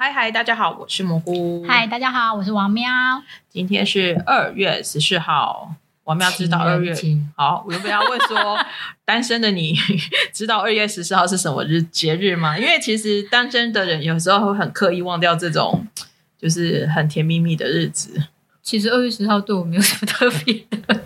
嗨嗨，大家好，我是蘑菇。嗨，大家好，我是王喵。今天是二月十四号，王喵知道二月好，我原本要问说，单身的你 知道二月十四号是什么日节日吗？因为其实单身的人有时候会很刻意忘掉这种就是很甜蜜蜜的日子。其实二月十号对我没有什么特别的。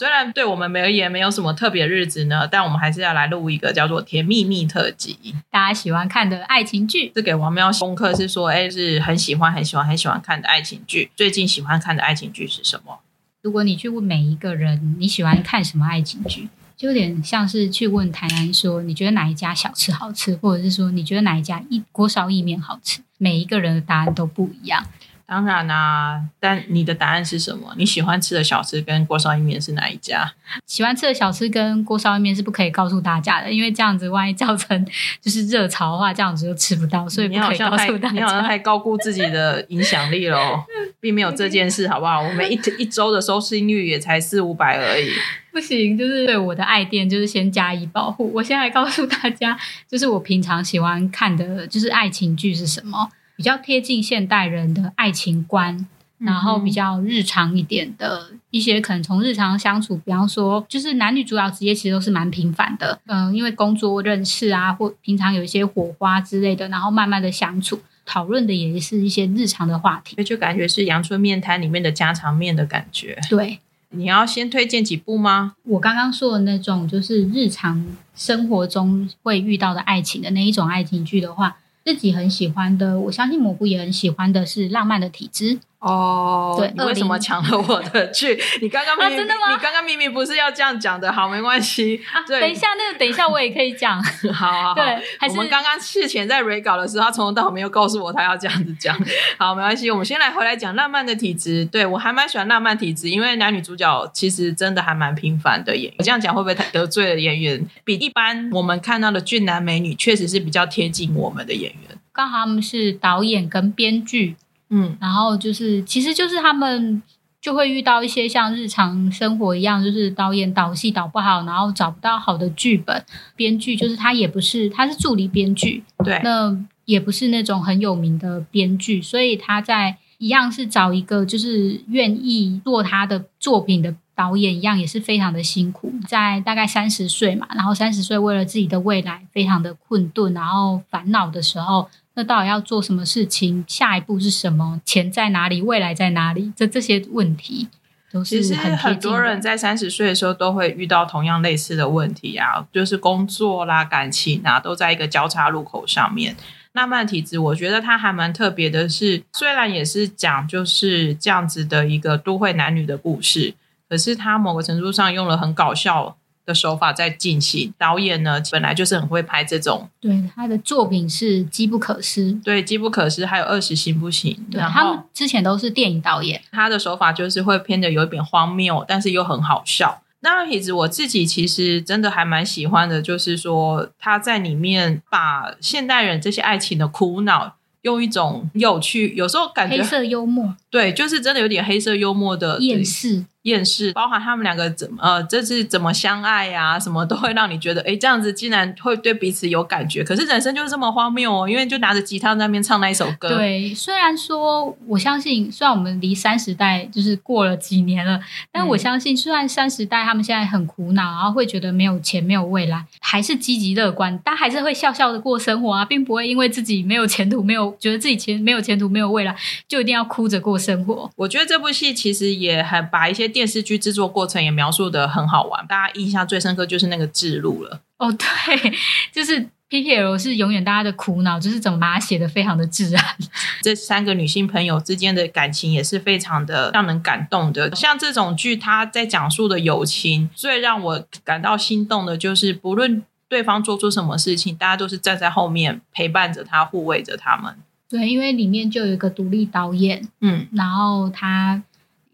虽然对我们而言没有什么特别日子呢，但我们还是要来录一个叫做《甜蜜蜜特辑》，大家喜欢看的爱情剧。这给王喵功课，是说，哎，是很喜欢、很喜欢、很喜欢看的爱情剧。最近喜欢看的爱情剧是什么？如果你去问每一个人你喜欢看什么爱情剧，就有点像是去问台南说你觉得哪一家小吃好吃，或者是说你觉得哪一家一锅烧意面好吃，每一个人的答案都不一样。当然啦，但你的答案是什么？你喜欢吃的小吃跟锅烧意面是哪一家？喜欢吃的小吃跟锅烧意面是不可以告诉大家的，因为这样子万一造成就是热潮的话，这样子就吃不到，所以不可以告诉大家。你好像太高估自己的影响力了，并没有这件事，好不好？我们一一周的收视率也才四五百而已，不行，就是对我的爱店就是先加以保护。我现在告诉大家，就是我平常喜欢看的就是爱情剧是什么。比较贴近现代人的爱情观，然后比较日常一点的一些，可能从日常相处，比方说，就是男女主要职业其实都是蛮平凡的，嗯，因为工作认识啊，或平常有一些火花之类的，然后慢慢的相处，讨论的也是一些日常的话题，就感觉是阳春面摊里面的家常面的感觉。对，你要先推荐几部吗？我刚刚说的那种，就是日常生活中会遇到的爱情的那一种爱情剧的话。自己很喜欢的，我相信蘑菇也很喜欢的是《浪漫的体质》。哦，对，你为什么抢了我的 剧？你刚刚真的吗？你刚刚明明不是要这样讲的，好，没关系。对，等一下，那个等一下我也可以讲。好好好，对，我们刚刚事前在 re 稿的时候，他从头到尾没有告诉我他要这样子讲。好，没关系，我们先来回来讲《浪漫的体质》。对我还蛮喜欢《浪漫体质》，因为男女主角其实真的还蛮平凡的演员。我这样讲会不会太得罪了演员？比一般我们看到的俊男美女，确实是比较贴近我们的演员。刚好他们是导演跟编剧。嗯，然后就是，其实就是他们就会遇到一些像日常生活一样，就是导演导戏导不好，然后找不到好的剧本，编剧就是他也不是，他是助理编剧，对，那也不是那种很有名的编剧，所以他在一样是找一个就是愿意做他的作品的导演一样，也是非常的辛苦，在大概三十岁嘛，然后三十岁为了自己的未来非常的困顿，然后烦恼的时候。那到底要做什么事情？下一步是什么？钱在哪里？未来在哪里？这这些问题都是其实很多人在三十岁的时候都会遇到同样类似的问题啊，就是工作啦、感情啊，都在一个交叉路口上面。浪漫体质，我觉得它还蛮特别的，是虽然也是讲就是这样子的一个都会男女的故事，可是它某个程度上用了很搞笑。的手法在进行，导演呢本来就是很会拍这种，对他的作品是机不可失，对机不可失，还有二十行不行？对他们之前都是电影导演，他的手法就是会偏的有一点荒谬，但是又很好笑。那其实我自己其实真的还蛮喜欢的，就是说他在里面把现代人这些爱情的苦恼。用一种有趣，有时候感觉黑色幽默，对，就是真的有点黑色幽默的厌世，厌世，包含他们两个怎么呃，这是怎么相爱呀？什么都会让你觉得，哎，这样子竟然会对彼此有感觉。可是人生就是这么荒谬哦，因为就拿着吉他在那边唱那一首歌。对，虽然说我相信，虽然我们离三十代就是过了几年了，但我相信，虽然三十代他们现在很苦恼，然后会觉得没有钱、没有未来，还是积极乐观，但还是会笑笑的过生活啊，并不会因为自己没有前途、没有。觉得自己前没有前途没有未来，就一定要哭着过生活。我觉得这部戏其实也很把一些电视剧制作过程也描述的很好玩。大家印象最深刻就是那个制录了。哦，对，就是 P P L 是永远大家的苦恼，就是怎么把它写的非常的自然。这三个女性朋友之间的感情也是非常的让人感动的。像这种剧，它在讲述的友情，最让我感到心动的就是不论对方做出什么事情，大家都是站在后面陪伴着他，护卫着他们。对，因为里面就有一个独立导演，嗯，然后他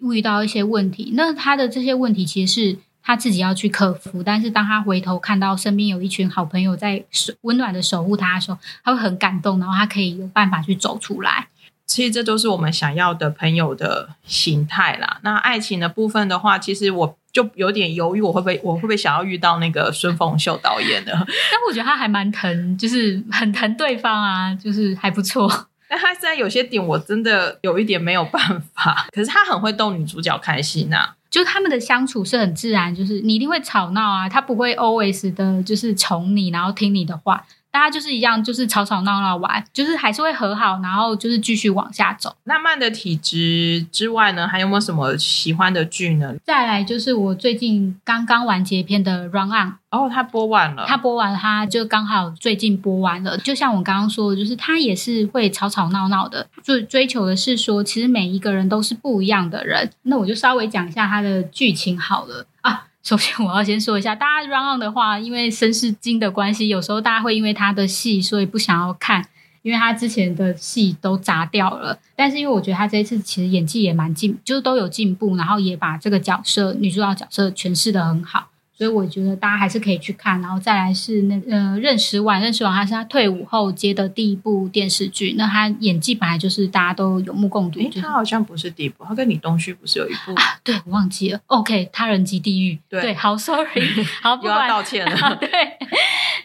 遇到一些问题，那他的这些问题其实是他自己要去克服。但是当他回头看到身边有一群好朋友在守温暖的守护他的时候，他会很感动，然后他可以有办法去走出来。其实这都是我们想要的朋友的形态啦。那爱情的部分的话，其实我。就有点犹豫，我会不会我会不会想要遇到那个孙凤秀导演的？但我觉得他还蛮疼，就是很疼对方啊，就是还不错。但他在有些点我真的有一点没有办法，可是他很会逗女主角开心呐、就他们的相处是很自然，就是你一定会吵闹啊，他不会 always 的，就是宠你，然后听你的话，大家就是一样，就是吵吵闹闹玩，就是还是会和好，然后就是继续往下走。那慢的体质之外呢，还有没有什么喜欢的剧呢？再来就是我最近刚刚完结篇的《Run On》，哦，他播完了，他播完了，他就刚好最近播完了。就像我刚刚说的，就是他也是会吵吵闹闹的，就追求的是说，其实每一个人都是不一样的人。那我就稍微讲一下他的剧情好了啊。首先，我要先说一下，大家 run on 的话，因为绅士金的关系，有时候大家会因为他的戏，所以不想要看，因为他之前的戏都砸掉了。但是，因为我觉得他这一次其实演技也蛮进，就是都有进步，然后也把这个角色女主角角色诠释的很好。所以我觉得大家还是可以去看，然后再来是那呃认识完认识完，他是他退伍后接的第一部电视剧，那他演技本来就是大家都有目共睹，诶，就是他好像不是第一部，他跟李东旭不是有一部，啊，对我忘记了，OK，他人及地狱，对好，sorry，好，不又要管道歉了。对，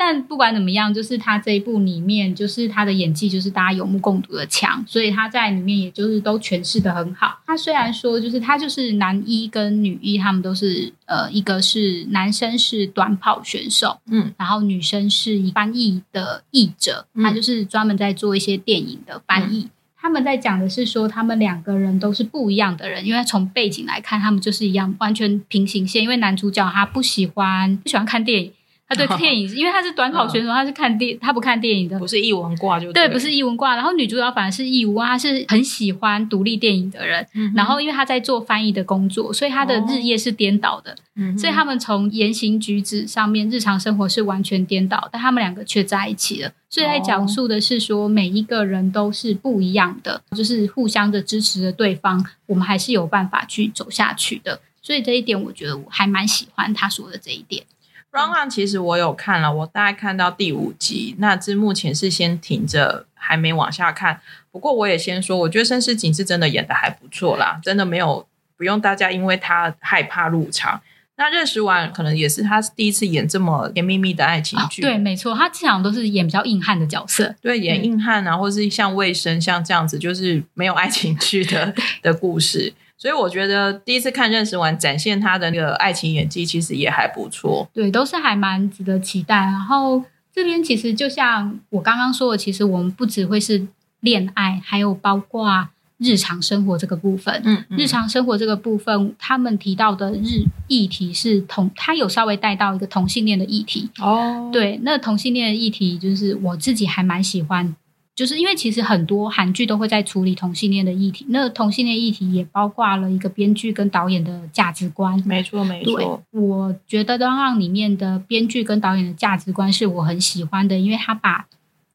但不管怎么样，就是他这一部里面，就是他的演技就是大家有目共睹的强，所以他在里面也就是都诠释的很好。他虽然说就是他就是男一跟女一，他们都是呃一个是男生是短跑选手，嗯，然后女生是一翻译的译者，嗯他就是专门在做一些电影的翻译。他们在讲的是说，他们两个人都是不一样的人，因为从背景来看，他们就是一样，完全平行线。因为男主角他不喜欢不喜欢看电影，他对电影，因为他是短跑选手，他是看电，他不看电影的不。是译文挂就对，不是译文挂，然后女主角反而是译文，她是很喜欢独立电影的人。嗯然后因为她在做翻译的工作，所以她的日夜是颠倒的。嗯所以他们从言行举止上面，日常生活是完全颠倒，但他们两个却在一起了。所以在讲述的是说，每一个人都是不一样的，就是互相的支持着对方，我们还是有办法去走下去的。所以这一点，我觉得我还蛮喜欢他说的这一点。Run On 其实我有看了，我大概看到第五集，那至目前是先停着，还没往下看。不过我也先说，我觉得申世景是真的演的还不错啦，真的没有不用大家因为他害怕入场。那认识完可能也是他第一次演这么甜蜜蜜的爱情剧，哦对，没错，他经常都是演比较硬汉的角色。对，演硬汉啊，或是像卫生像这样子，就是没有爱情剧的 的故事。所以我觉得第一次看认识完，展现他的那个爱情演技，其实也还不错。对，都是还蛮值得期待。然后这边其实就像我刚刚说的，其实我们不只会是恋爱，还有包括日常生活这个部分。嗯，嗯日常生活这个部分，他们提到的日议题是同，他有稍微带到一个同性恋的议题。哦，对，那同性恋的议题，就是我自己还蛮喜欢，就是因为其实很多韩剧都会在处理同性恋的议题。那同性恋议题也包括了一个编剧跟导演的价值观。没错没错，，我觉得《让让》里面的编剧跟导演的价值观是我很喜欢的，因为他把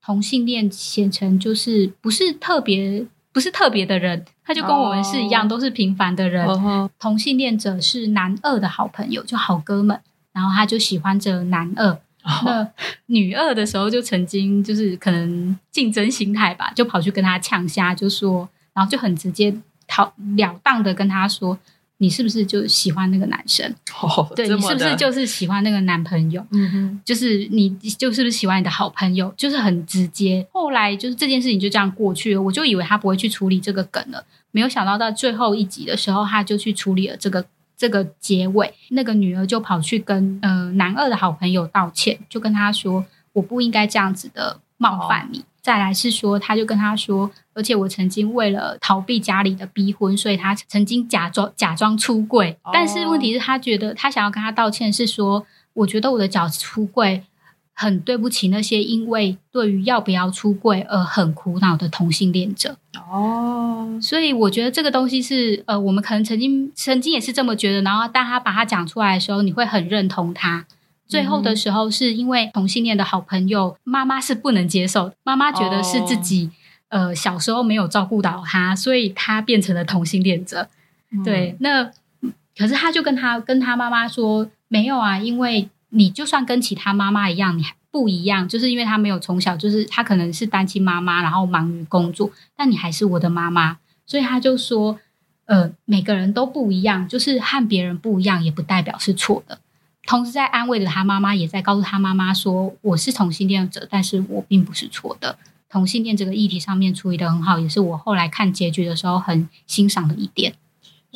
同性恋写成就是不是特别不是特别的人，他就跟我们是一样，哦都是平凡的人。同性恋者是男二的好朋友，就好哥们，然后他就喜欢着男二。哦那女二的时候就曾经就是可能竞争心态吧，就跑去跟他呛虾，就说，然后就很直接讨了当的跟他说，你是不是就喜欢那个男生？哦，对你是不是就是喜欢那个男朋友？嗯哼，就是你就是不是喜欢你的好朋友？就是很直接。后来就是这件事情就这样过去了，我就以为他不会去处理这个梗了，没有想到到最后一集的时候，他就去处理了这个这个结尾。那个女儿就跑去跟呃男二的好朋友道歉，就跟他说我不应该这样子的冒犯你。再来是说，他就跟他说，而且我曾经为了逃避家里的逼婚，所以他曾经假装假装出柜。哦但是问题是，他觉得他想要跟他道歉，是说，我觉得我的脚出柜很对不起那些因为对于要不要出柜而很苦恼的同性恋者。哦，所以我觉得这个东西是呃，我们可能曾经曾经也是这么觉得，然后当他把它讲出来的时候，你会很认同他。最后的时候，是因为同性恋的好朋友妈妈是不能接受的，妈妈觉得是自己、呃小时候没有照顾到他，所以他变成了同性恋者。嗯对，那可是他就跟他跟他妈妈说，没有啊，因为你就算跟其他妈妈一样，你还不一样，就是因为他没有从小就是他可能是单亲妈妈，然后忙于工作，但你还是我的妈妈，所以他就说。呃，每个人都不一样，就是和别人不一样，也不代表是错的。同时，在安慰着他妈妈，也在告诉他妈妈说：“我是同性恋者，但是我并不是错的。同性恋这个议题上面处理的很好，也是我后来看结局的时候很欣赏的一点。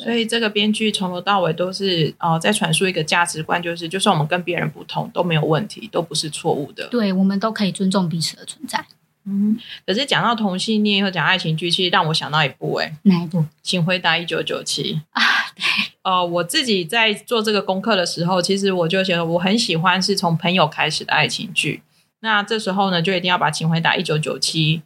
所以，这个编剧从头到尾都是呃在传输一个价值观，就是就算我们跟别人不同都没有问题，都不是错误的。对，我们都可以尊重彼此的存在。嗯，可是讲到同性恋或讲爱情剧，其实让我想到一部哎，哪一部？请回答一九九七啊？对，呃，我自己在做这个功课的时候，其实我就觉得我很喜欢是从朋友开始的爱情剧。那这时候呢，就一定要把请回答一九九七。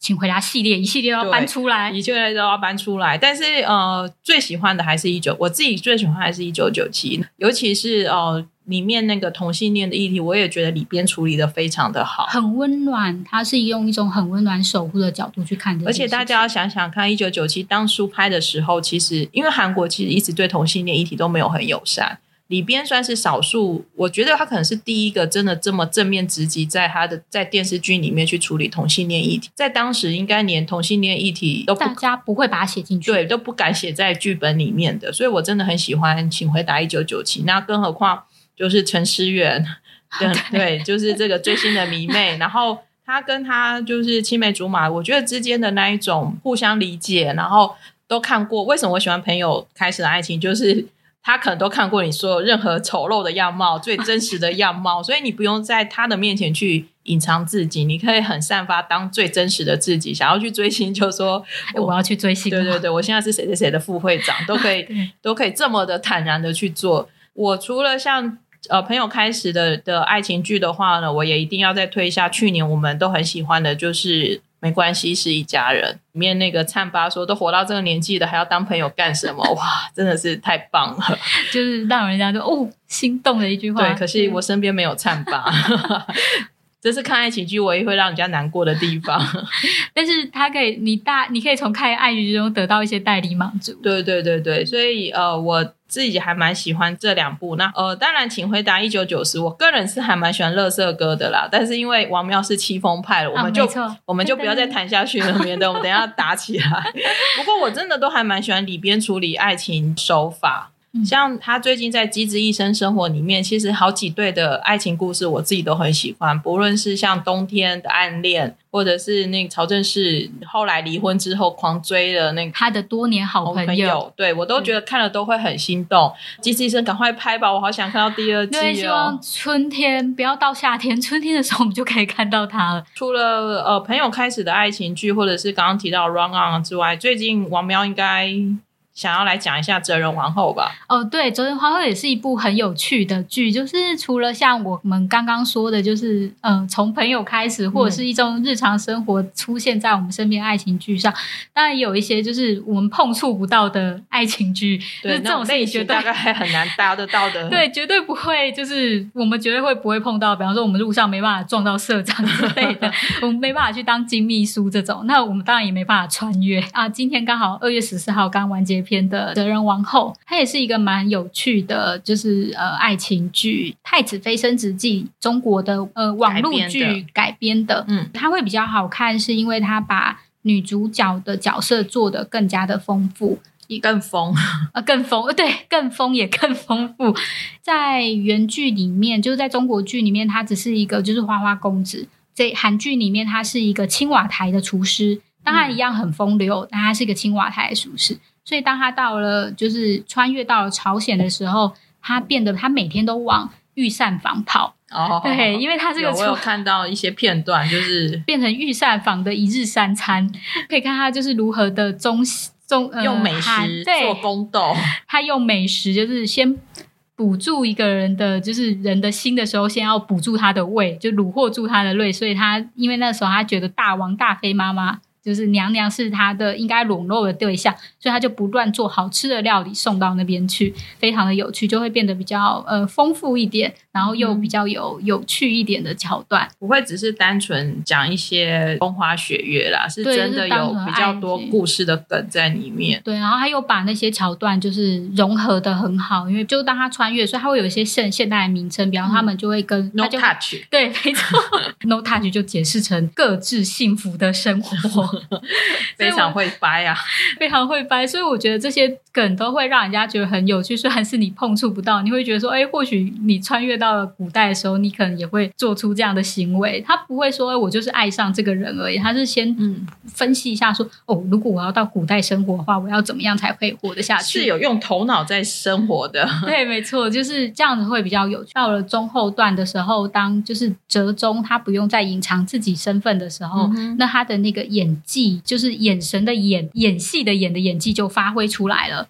请回答系列一系列都要搬出来，一系列都要搬出来。但是呃，最喜欢的还是一九，我自己最喜欢还是一九九七，尤其是呃里面那个同性恋的议题，我也觉得里边处理的非常的好，很温暖。它是用一种很温暖守护的角度去看而且大家要想想看，一九九七当初拍的时候，其实因为韩国其实一直对同性恋议题都没有很友善。里边算是少数，我觉得他可能是第一个真的这么正面直击，在他的在电视剧里面去处理同性恋议题，在当时应该连同性恋议题都大家不会把它写进去，对，都不敢写在剧本里面的，所以我真的很喜欢《请回答一九九七》，那更何况就是陈思远，对，就是这个最新的迷妹，然后他跟他就是青梅竹马，我觉得之间的那一种互相理解，然后都看过。为什么我喜欢朋友开始的爱情，就是。他可能都看过你所有任何丑陋的样貌，最真实的样貌，所以你不用在他的面前去隐藏自己，你可以很散发当最真实的自己。想要去追星，就说 我要去追星。对对对，我现在是谁谁谁的副会长，都可以 都可以这么的坦然的去做。我除了像呃朋友开始的的爱情剧的话呢，我也一定要再推一下去年我们都很喜欢的，就是。没关系，是一家人。里面那个灿巴说：“都活到这个年纪了，还要当朋友干什么？” 哇，真的是太棒了，就是让人家就哦心动的一句话。对，可惜我身边没有灿巴。这是看爱情剧唯一会让人家难过的地方，但是他可以，你大，你可以从看爱情剧中得到一些代理满足。对对对对，所以呃，我自己还蛮喜欢这两部。那呃，当然，请回答一九九十，我个人是还蛮喜欢乐色歌的啦。但是因为王喵是七风派了，我们就我们就不要再谈下去了，免得我们等下打起来。不过我真的都还蛮喜欢里边处理爱情手法。像他最近在《机智医生生活》里面，其实好几对的爱情故事，我自己都很喜欢。不论是像冬天的暗恋，或者是那个曹正奭后来离婚之后狂追的那个他的多年好朋友，对我都觉得看了都会很心动。机智医生赶快拍吧，我好想看到第二季哦！希望春天不要到夏天，春天的时候我们就可以看到他了。除了呃朋友开始的爱情剧，或者是刚刚提到《Run On》之外，最近王喵应该。想要来讲一下《哲人皇后》吧？哦，对，《哲人皇后》也是一部很有趣的剧。就是除了像我们刚刚说的，就是嗯，从朋友开始，或者是一种日常生活出现在我们身边爱情剧上，当然也有一些就是我们碰触不到的爱情剧。对，这种类型大概很难搭得到的。对，绝对不会，就是我们绝对会不会碰到。比方说，我们路上没办法撞到社长之类的，我们没办法去当金秘书这种，那我们当然也没办法穿越啊。今天刚好二月十四号刚完结。篇的哲人王后，它也是一个蛮有趣的，就是呃爱情剧《太子妃升职记》，中国的呃网络剧改编的。嗯，它会比较好看，是因为它把女主角的角色做的更加的丰富，更丰呃更丰对更丰也更丰富。在原剧里面，就是在中国剧里面，她只是一个就是花花公子；在韩剧里面，她是一个青瓦台的厨师，当然一样很风流，但她是一个青瓦台的厨师。所以，当他到了就是穿越到了朝鲜的时候，他变得他每天都往御膳房跑。哦，对，因为他这个我有看到一些片段，就是变成御膳房的一日三餐，可以看他就是如何的中中用美食做宫斗。他用美食就是先补住一个人的就是人的心的时候，先要补住他的胃，就虏获住他的胃。所以他因为那时候他觉得大王大妃妈妈。就是娘娘是他的应该笼络的对象，所以他就不断做好吃的料理送到那边去，非常的有趣，就会变得比较呃丰富一点，然后又比较有有趣一点的桥段，不会只是单纯讲一些风花雪月啦，是真的有比较多故事的梗在里面。对，然后他又把那些桥段就是融合的很好，因为就当他穿越，所以他会有一些现现代的名称，比方他们就会跟 No Touch，对，没错，No Touch 就解释成各自幸福的生活。非常会掰啊，非常会掰，所以我觉得这些梗都会让人家觉得很有趣。虽然是你碰触不到，你会觉得说，哎，或许你穿越到了古代的时候，你可能也会做出这样的行为。他不会说我就是爱上这个人而已，他是先嗯分析一下说，哦，如果我要到古代生活的话，我要怎么样才可以活得下去？是有用头脑在生活的。对，没错，就是这样子会比较有趣。到了中后段的时候，当就是折中，他不用再隐藏自己身份的时候，那他的那个演技，就是眼神的演演戏的演的演技就发挥出来了。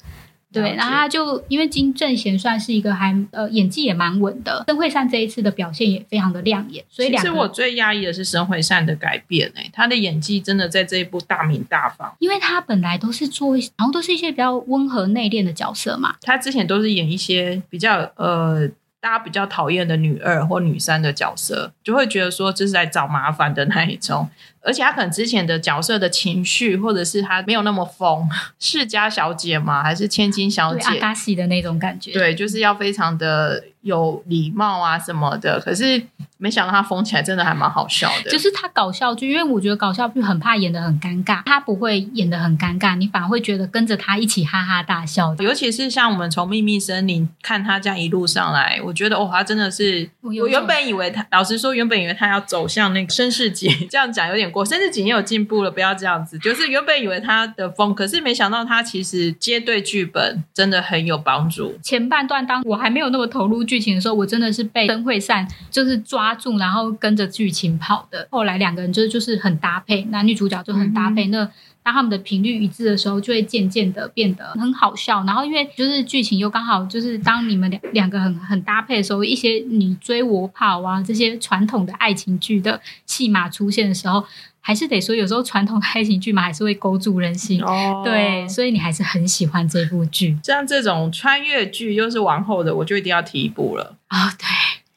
对，然后他就因为金正贤算是一个还呃演技也蛮稳的，申惠善这一次的表现也非常的亮眼，所以其实我最压抑的是申惠善的改变哎，他的演技真的在这一部大名大放，因为他本来都是做然后都是一些比较温和内敛的角色嘛，他之前都是演一些比较呃大家比较讨厌的女二或女三的角色，就会觉得说这是在找麻烦的那一种。而且他可能之前的角色的情绪，或者是他没有那么疯，世家小姐嘛？还是千金小姐？阿达西的那种感觉。对，就是要非常的有礼貌啊什么的。可是没想到他疯起来真的还蛮好笑的。就是他搞笑剧，因为我觉得搞笑剧很怕演的很尴尬，他不会演的很尴尬，你反而会觉得跟着他一起哈哈大笑。尤其是像我们从秘密森林看他这样一路上来，我觉得哦，他真的是，我原本以为他，老实说，原本以为他要走向那个绅士节，这样讲有点。我甚至几年有进步了，不要这样子。就是原本以为他的风，可是没想到他其实接对剧本真的很有帮助。前半段当我还没有那么投入剧情的时候，我真的是被灯会散就是抓住，然后跟着剧情跑的。后来两个人就是就是很搭配，男女主角就很搭配。那当他们的频率一致的时候，就会渐渐的变得很好笑。然后因为就是剧情又刚好就是当你们两两个很很搭配的时候，一些你追我跑啊这些传统的爱情剧的戏码出现的时候。还是得说，有时候传统爱情剧嘛，还是会勾住人心。哦，对，所以你还是很喜欢这部剧。像这种穿越剧又是王后的，我就一定要提一部了。啊，对，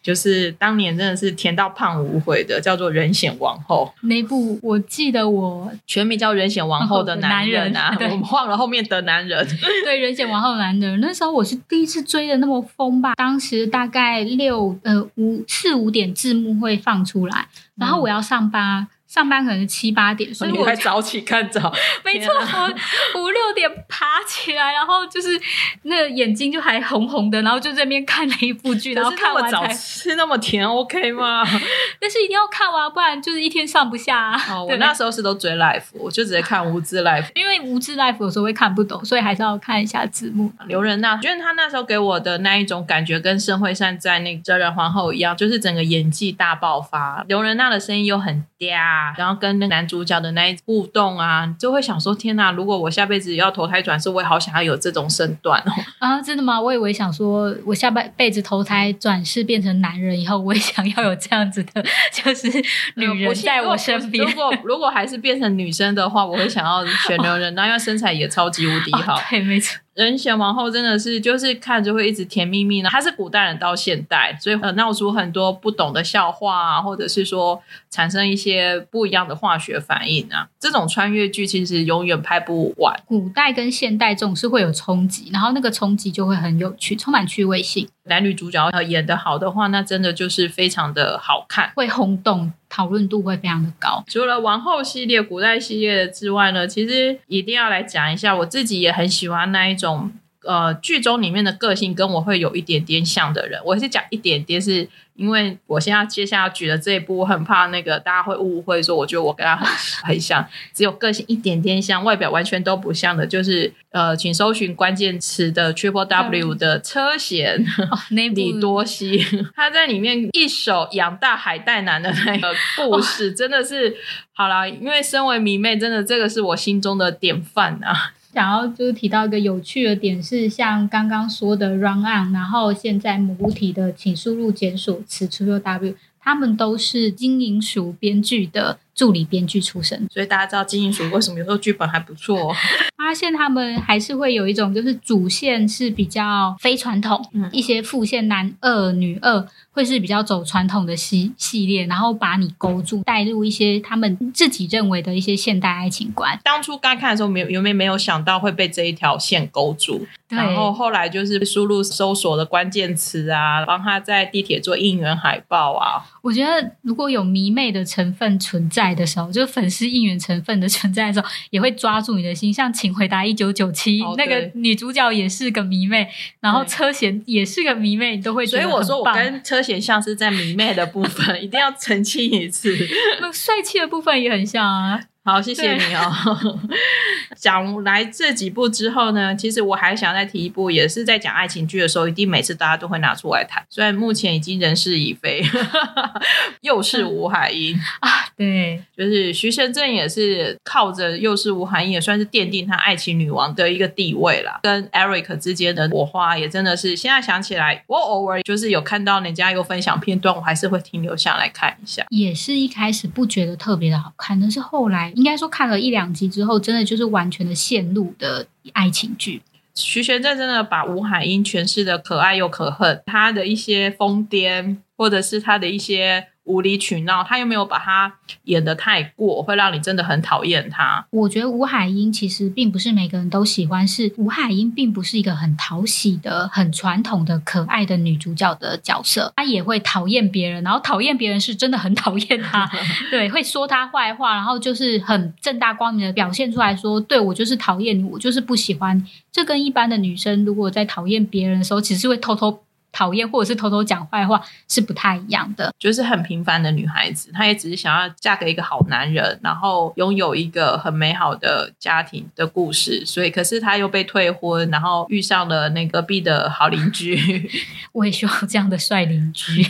就是当年真的是甜到胖无悔的，叫做《人显王后》那部。我记得我全名叫《人显王后的男人》啊，我们忘了后面的男人。对，《人显王后的男人》那时候我是第一次追的那么疯吧？当时大概六呃五四五点字幕会放出来，然后我要上班。上班可能是七八点，所以我还早起看早。没错，我五六点爬起来，然后就是那个眼睛就还红红的，然后就在那边看了一部剧，然后看完才吃那么甜，OK 吗？但是一定要看完，不然就是一天上不下。哦，我那时候是都追 life，我就直接看无字 life，因为无字 life 有时候会看不懂，所以还是要看一下字幕。刘仁娜，觉得她那时候给我的那一种感觉，跟申惠善在那个《哲人皇后》一样，就是整个演技大爆发。刘仁娜的声音又很嗲。然后跟那男主角的那一互动啊，就会想说：天哪！如果我下辈子要投胎转世，我也好想要有这种身段哦。啊，真的吗？我以为想说，我下辈辈子投胎转世变成男人以后，我也想要有这样子的，就是女人在我身边。如果如果还是变成女生的话，我会想要选刘仁，那因为身材也超级无敌好。对，没错。人选王后真的是就是看着会一直甜蜜蜜呢。她是古代人到现代，所以闹出很多不懂的笑话啊，或者是说产生一些不一样的化学反应啊。这种穿越剧其实永远拍不完。古代跟现代总是会有冲击，然后那个冲击就会很有趣，充满趣味性。男女主角呃演的好的话，那真的就是非常的好看，会轰动，讨论度会非常的高。除了王后系列、古代系列之外呢，其实一定要来讲一下，我自己也很喜欢那一种呃剧中里面的个性跟我会有一点点像的人。我是讲一点点是。因为我现在接下来举的这一步，我很怕那个大家会误会，说我觉得我跟他很 很像，只有个性一点点像，外表完全都不像的，就是呃，请搜寻关键词的 Triple W 的车贤 李多西，他在里面一手养大海带男的那个故事，真的是好啦。因为身为迷妹，真的这个是我心中的典范啊。想要就是提到一个有趣的点是，像刚刚说的 Run On，然后现在母体的请输入检索词 t r u w，他们都是金银鼠编剧的助理编剧出身，所以大家知道金银鼠为什么有时候剧本还不错。发现他们还是会有一种，就是主线是比较非传统，一些副线男二女二。会是比较走传统的系系列，然后把你勾住，带入一些他们自己认为的一些现代爱情观。当初刚看的时候，没有有没有没有想到会被这一条线勾住。然后后来就是输入搜索的关键词啊，帮他在地铁做应援海报啊。我觉得如果有迷妹的成分存在的时候，就是粉丝应援成分的存在的时候，也会抓住你的心。像《请回答一九九七》那个女主角也是个迷妹，然后车贤也是个迷妹，你都会。所以我说我跟车贤像是在迷妹的部分，一定要澄清一次。那帅气的部分也很像啊。好，谢谢你哦。讲来这几部之后呢，其实我还想再提一部，也是在讲爱情剧的时候，一定每次大家都会拿出来谈。虽然目前已经人事已非，又是吴海英啊，对，就是徐贤正也是靠着又是吴海英，也算是奠定他爱情女王的一个地位了。跟 Eric 之间的火花也真的是，现在想起来，我偶尔就是有看到人家有分享片段，我还是会停留下来看一下。也是一开始不觉得特别的好看，但是后来。应该说看了一两集之后，真的就是完全的陷入的爱情剧。徐玄正真的把吴海英诠释的可爱又可恨，他的一些疯癫，或者是他的一些。无理取闹，他又没有把他演的太过，会让你真的很讨厌他。我觉得吴海英其实并不是每个人都喜欢，是吴海英并不是一个很讨喜的、很传统的可爱的女主角的角色，她也会讨厌别人，然后讨厌别人是真的很讨厌她，对，会说她坏话，然后就是很正大光明的表现出来说，对我就是讨厌你，我就是不喜欢。这跟一般的女生如果在讨厌别人的时候，其实会偷偷。讨厌或者是偷偷讲坏话是不太一样的，就是很平凡的女孩子，她也只是想要嫁给一个好男人，然后拥有一个很美好的家庭的故事。所以，可是她又被退婚，然后遇上了那隔壁的好邻居。我也需要这样的帅邻居。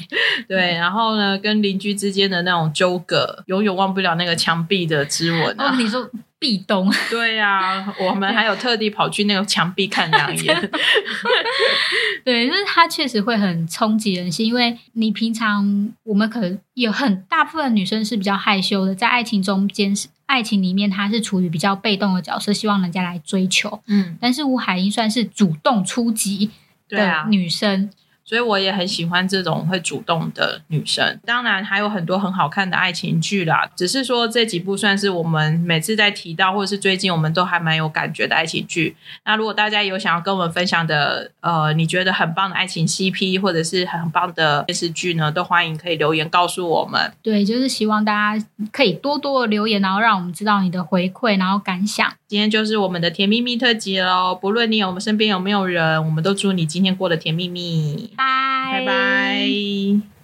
对，然后呢，跟邻居之间的那种纠葛，永远忘不了那个墙壁的之吻啊！你说。壁咚，对呀，我们还有特地跑去那个墙壁看两眼。对，就是它确实会很冲击人心，因为你平常我们可能有很大部分女生是比较害羞的，在爱情中间是，爱情里面她是处于比较被动的角色，希望人家来追求。嗯，但是吴海英算是主动出击的女生。所以我也很喜欢这种会主动的女生。当然还有很多很好看的爱情剧啦，只是说这几部算是我们每次在提到或者是最近我们都还蛮有感觉的爱情剧。那如果大家有想要跟我们分享的，呃，你觉得很棒的爱情 CP 或者是很棒的电视剧呢，都欢迎可以留言告诉我们。对，就是希望大家可以多多留言，然后让我们知道你的回馈，然后感想。今天就是我们的甜蜜蜜特辑喽！不论你有我们身边有没有人，我们都祝你今天过得甜蜜蜜。拜拜拜。